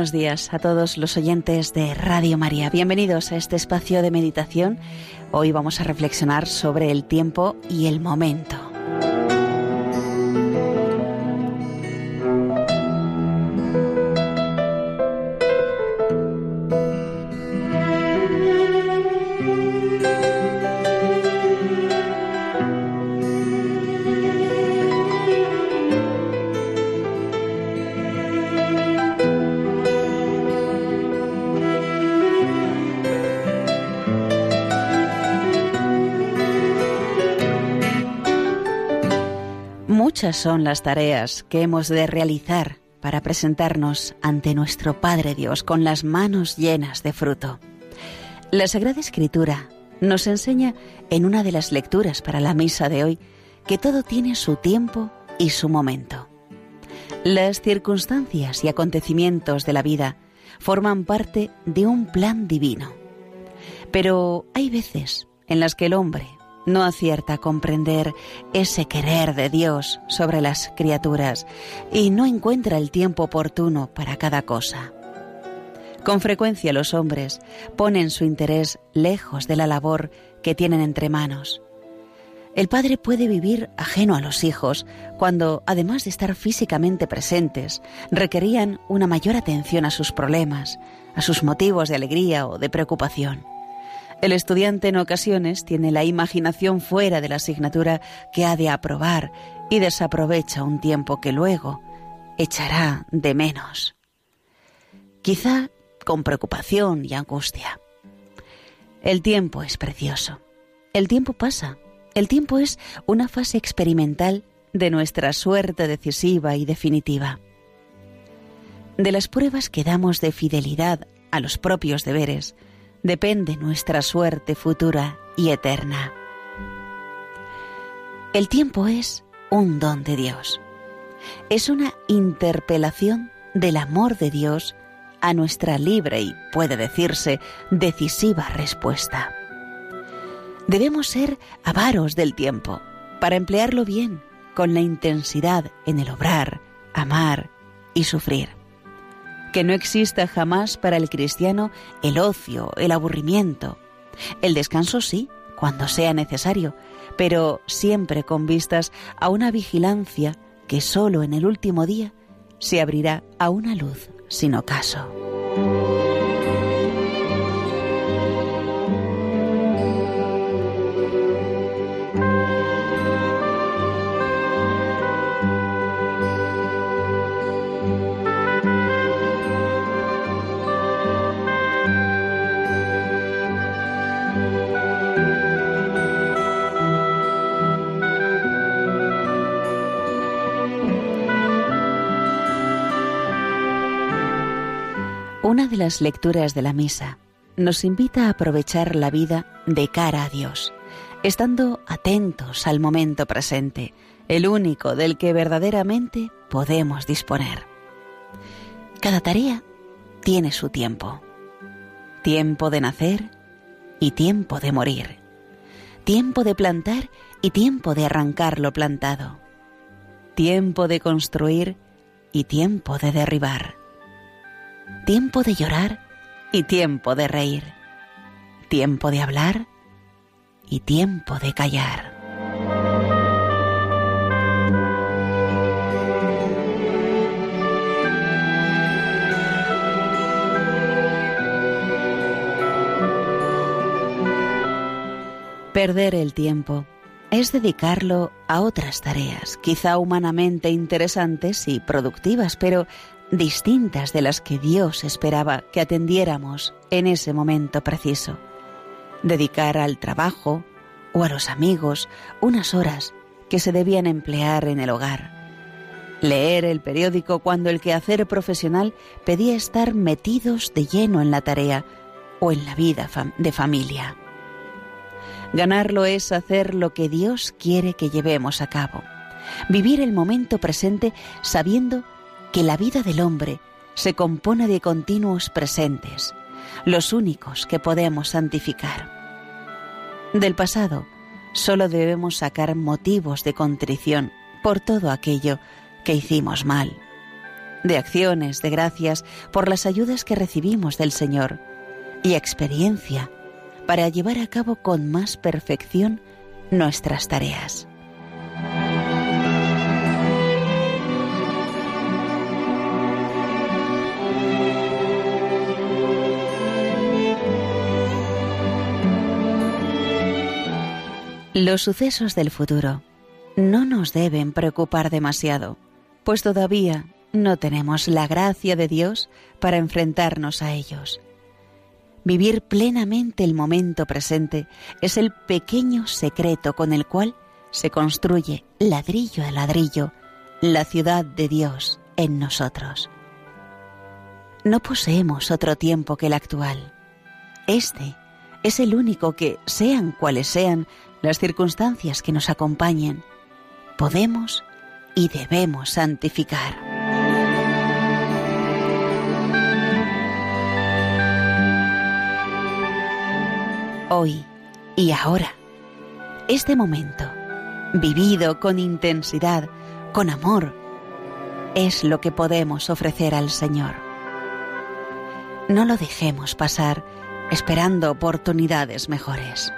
Buenos días a todos los oyentes de Radio María. Bienvenidos a este espacio de meditación. Hoy vamos a reflexionar sobre el tiempo y el momento. Son las tareas que hemos de realizar para presentarnos ante nuestro Padre Dios con las manos llenas de fruto. La Sagrada Escritura nos enseña en una de las lecturas para la misa de hoy que todo tiene su tiempo y su momento. Las circunstancias y acontecimientos de la vida forman parte de un plan divino. Pero hay veces en las que el hombre, no acierta a comprender ese querer de Dios sobre las criaturas y no encuentra el tiempo oportuno para cada cosa. Con frecuencia los hombres ponen su interés lejos de la labor que tienen entre manos. El padre puede vivir ajeno a los hijos cuando, además de estar físicamente presentes, requerían una mayor atención a sus problemas, a sus motivos de alegría o de preocupación. El estudiante en ocasiones tiene la imaginación fuera de la asignatura que ha de aprobar y desaprovecha un tiempo que luego echará de menos. Quizá con preocupación y angustia. El tiempo es precioso. El tiempo pasa. El tiempo es una fase experimental de nuestra suerte decisiva y definitiva. De las pruebas que damos de fidelidad a los propios deberes, depende nuestra suerte futura y eterna. El tiempo es un don de Dios. Es una interpelación del amor de Dios a nuestra libre y, puede decirse, decisiva respuesta. Debemos ser avaros del tiempo para emplearlo bien, con la intensidad en el obrar, amar y sufrir que no exista jamás para el cristiano el ocio, el aburrimiento. El descanso sí, cuando sea necesario, pero siempre con vistas a una vigilancia que sólo en el último día se abrirá a una luz sin ocaso. Las lecturas de la misa nos invita a aprovechar la vida de cara a Dios, estando atentos al momento presente, el único del que verdaderamente podemos disponer. Cada tarea tiene su tiempo. Tiempo de nacer y tiempo de morir. Tiempo de plantar y tiempo de arrancar lo plantado. Tiempo de construir y tiempo de derribar tiempo de llorar y tiempo de reír, tiempo de hablar y tiempo de callar. Perder el tiempo es dedicarlo a otras tareas, quizá humanamente interesantes y productivas, pero distintas de las que Dios esperaba que atendiéramos en ese momento preciso. Dedicar al trabajo o a los amigos unas horas que se debían emplear en el hogar. Leer el periódico cuando el quehacer profesional pedía estar metidos de lleno en la tarea o en la vida de familia. Ganarlo es hacer lo que Dios quiere que llevemos a cabo. Vivir el momento presente sabiendo que la vida del hombre se compone de continuos presentes, los únicos que podemos santificar. Del pasado solo debemos sacar motivos de contrición por todo aquello que hicimos mal, de acciones de gracias por las ayudas que recibimos del Señor y experiencia para llevar a cabo con más perfección nuestras tareas. Los sucesos del futuro no nos deben preocupar demasiado, pues todavía no tenemos la gracia de Dios para enfrentarnos a ellos. Vivir plenamente el momento presente es el pequeño secreto con el cual se construye ladrillo a ladrillo la ciudad de Dios en nosotros. No poseemos otro tiempo que el actual. Este es el único que, sean cuales sean las circunstancias que nos acompañen, podemos y debemos santificar. hoy y ahora. Este momento, vivido con intensidad, con amor, es lo que podemos ofrecer al Señor. No lo dejemos pasar esperando oportunidades mejores.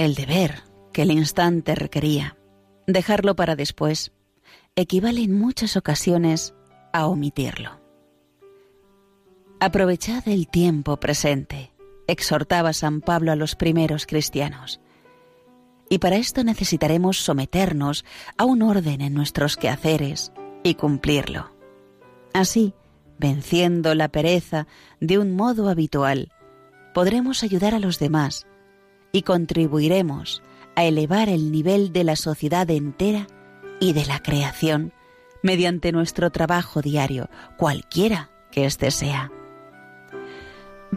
El deber que el instante requería, dejarlo para después, equivale en muchas ocasiones a omitirlo. Aprovechad el tiempo presente, exhortaba San Pablo a los primeros cristianos. Y para esto necesitaremos someternos a un orden en nuestros quehaceres y cumplirlo. Así, venciendo la pereza de un modo habitual, podremos ayudar a los demás y contribuiremos a elevar el nivel de la sociedad entera y de la creación mediante nuestro trabajo diario, cualquiera que éste sea.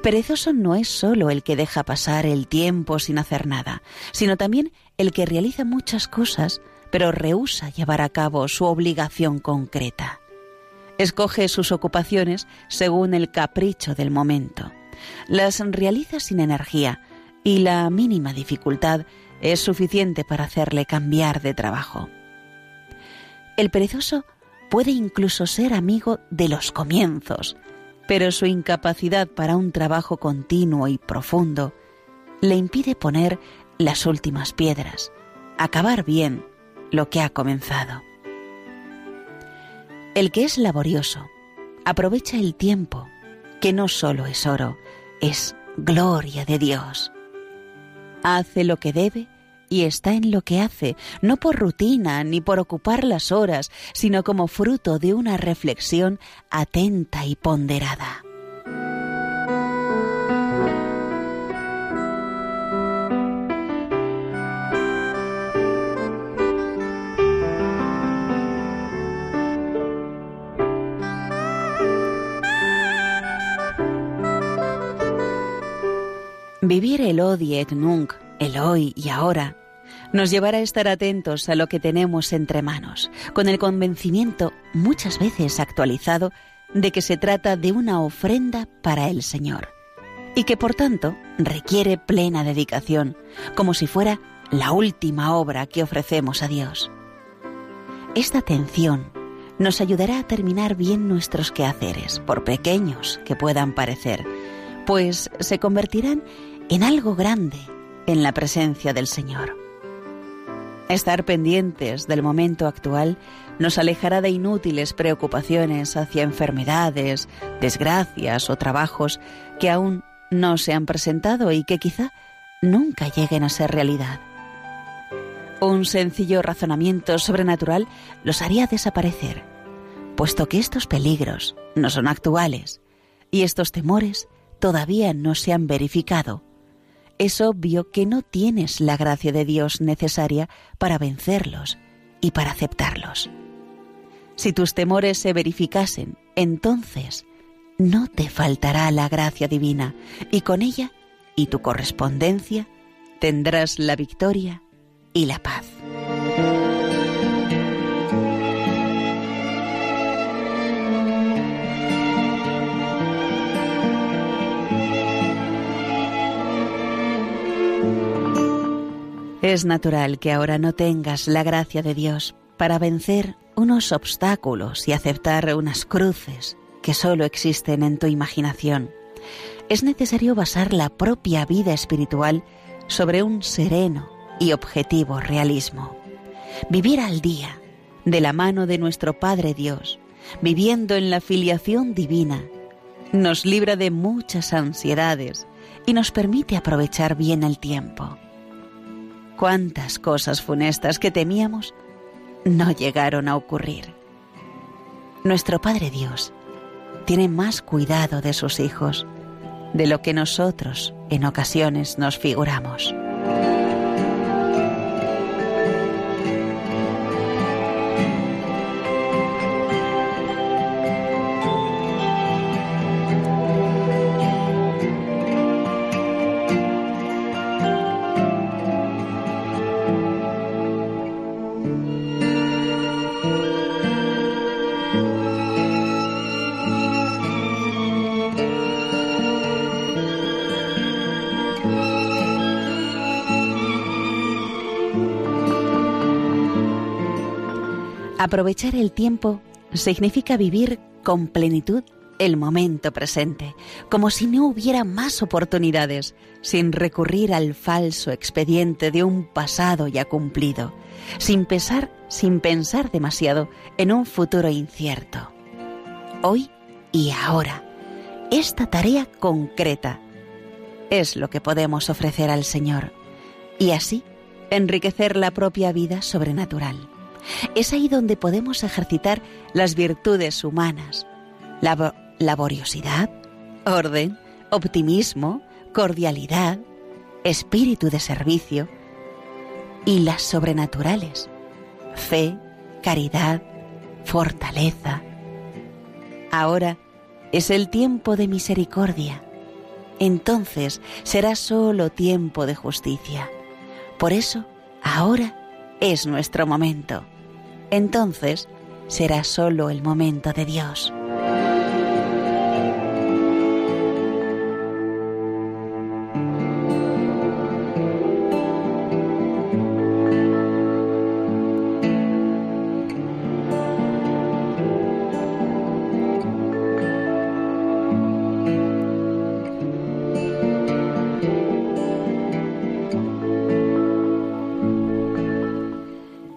Perezoso no es solo el que deja pasar el tiempo sin hacer nada, sino también el que realiza muchas cosas, pero rehúsa llevar a cabo su obligación concreta. Escoge sus ocupaciones según el capricho del momento. Las realiza sin energía, y la mínima dificultad es suficiente para hacerle cambiar de trabajo. El perezoso puede incluso ser amigo de los comienzos, pero su incapacidad para un trabajo continuo y profundo le impide poner las últimas piedras, acabar bien lo que ha comenzado. El que es laborioso aprovecha el tiempo, que no solo es oro, es gloria de Dios hace lo que debe y está en lo que hace, no por rutina ni por ocupar las horas, sino como fruto de una reflexión atenta y ponderada. Vivir el odie et nunc el hoy y ahora, nos llevará a estar atentos a lo que tenemos entre manos, con el convencimiento, muchas veces actualizado, de que se trata de una ofrenda para el Señor, y que por tanto requiere plena dedicación, como si fuera la última obra que ofrecemos a Dios. Esta atención nos ayudará a terminar bien nuestros quehaceres, por pequeños que puedan parecer, pues se convertirán en algo grande en la presencia del Señor. Estar pendientes del momento actual nos alejará de inútiles preocupaciones hacia enfermedades, desgracias o trabajos que aún no se han presentado y que quizá nunca lleguen a ser realidad. Un sencillo razonamiento sobrenatural los haría desaparecer, puesto que estos peligros no son actuales y estos temores todavía no se han verificado. Es obvio que no tienes la gracia de Dios necesaria para vencerlos y para aceptarlos. Si tus temores se verificasen, entonces no te faltará la gracia divina y con ella y tu correspondencia tendrás la victoria y la paz. Es natural que ahora no tengas la gracia de Dios para vencer unos obstáculos y aceptar unas cruces que solo existen en tu imaginación. Es necesario basar la propia vida espiritual sobre un sereno y objetivo realismo. Vivir al día, de la mano de nuestro Padre Dios, viviendo en la filiación divina, nos libra de muchas ansiedades y nos permite aprovechar bien el tiempo. Cuántas cosas funestas que temíamos no llegaron a ocurrir. Nuestro Padre Dios tiene más cuidado de sus hijos de lo que nosotros en ocasiones nos figuramos. Aprovechar el tiempo significa vivir con plenitud el momento presente, como si no hubiera más oportunidades, sin recurrir al falso expediente de un pasado ya cumplido, sin pesar, sin pensar demasiado en un futuro incierto. Hoy y ahora, esta tarea concreta es lo que podemos ofrecer al Señor y así enriquecer la propia vida sobrenatural. Es ahí donde podemos ejercitar las virtudes humanas, la laboriosidad, orden, optimismo, cordialidad, espíritu de servicio y las sobrenaturales, fe, caridad, fortaleza. Ahora es el tiempo de misericordia. Entonces será solo tiempo de justicia. Por eso, ahora es nuestro momento entonces será solo el momento de Dios.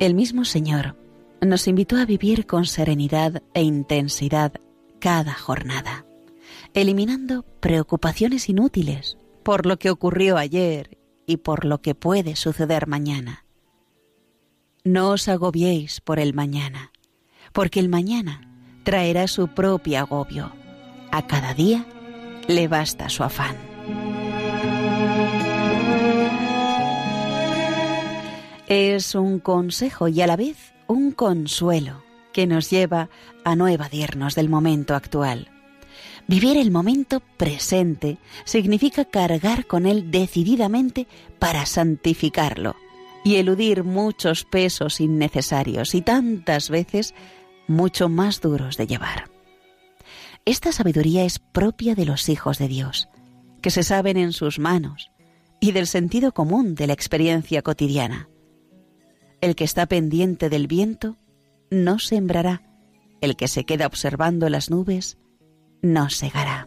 El mismo Señor nos invitó a vivir con serenidad e intensidad cada jornada, eliminando preocupaciones inútiles por lo que ocurrió ayer y por lo que puede suceder mañana. No os agobiéis por el mañana, porque el mañana traerá su propio agobio. A cada día le basta su afán. Es un consejo y a la vez un consuelo que nos lleva a no evadirnos del momento actual. Vivir el momento presente significa cargar con él decididamente para santificarlo y eludir muchos pesos innecesarios y tantas veces mucho más duros de llevar. Esta sabiduría es propia de los hijos de Dios, que se saben en sus manos y del sentido común de la experiencia cotidiana. El que está pendiente del viento no sembrará, el que se queda observando las nubes no segará.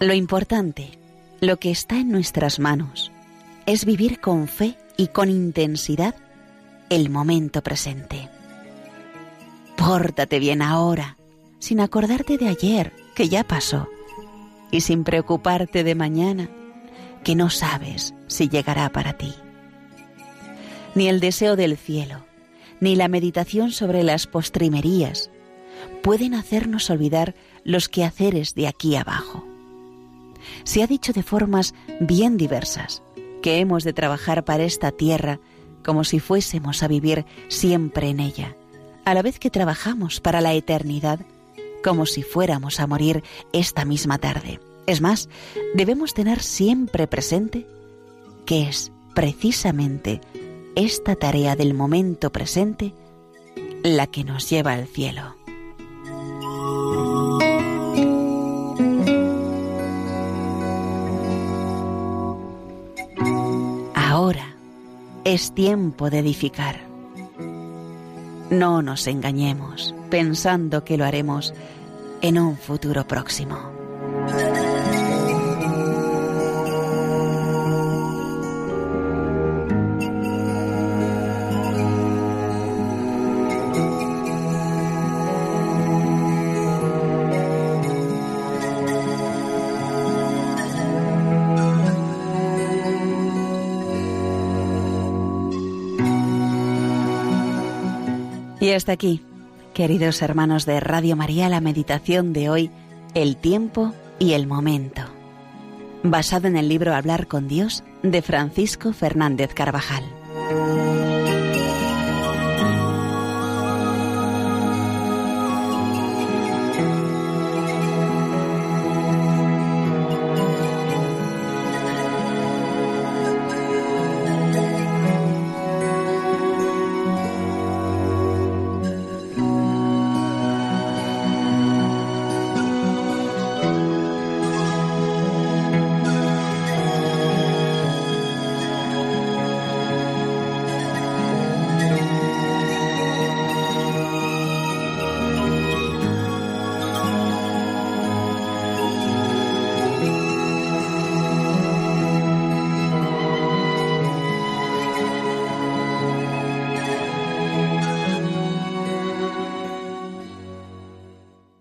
Lo importante, lo que está en nuestras manos, es vivir con fe y con intensidad el momento presente. Pórtate bien ahora, sin acordarte de ayer, que ya pasó, y sin preocuparte de mañana, que no sabes si llegará para ti. Ni el deseo del cielo, ni la meditación sobre las postrimerías pueden hacernos olvidar los quehaceres de aquí abajo. Se ha dicho de formas bien diversas que hemos de trabajar para esta tierra como si fuésemos a vivir siempre en ella a la vez que trabajamos para la eternidad como si fuéramos a morir esta misma tarde. Es más, debemos tener siempre presente que es precisamente esta tarea del momento presente la que nos lleva al cielo. Es tiempo de edificar no nos engañemos pensando que lo haremos en un futuro próximo. Y hasta aquí, queridos hermanos de Radio María, la meditación de hoy, el tiempo y el momento, basado en el libro Hablar con Dios de Francisco Fernández Carvajal.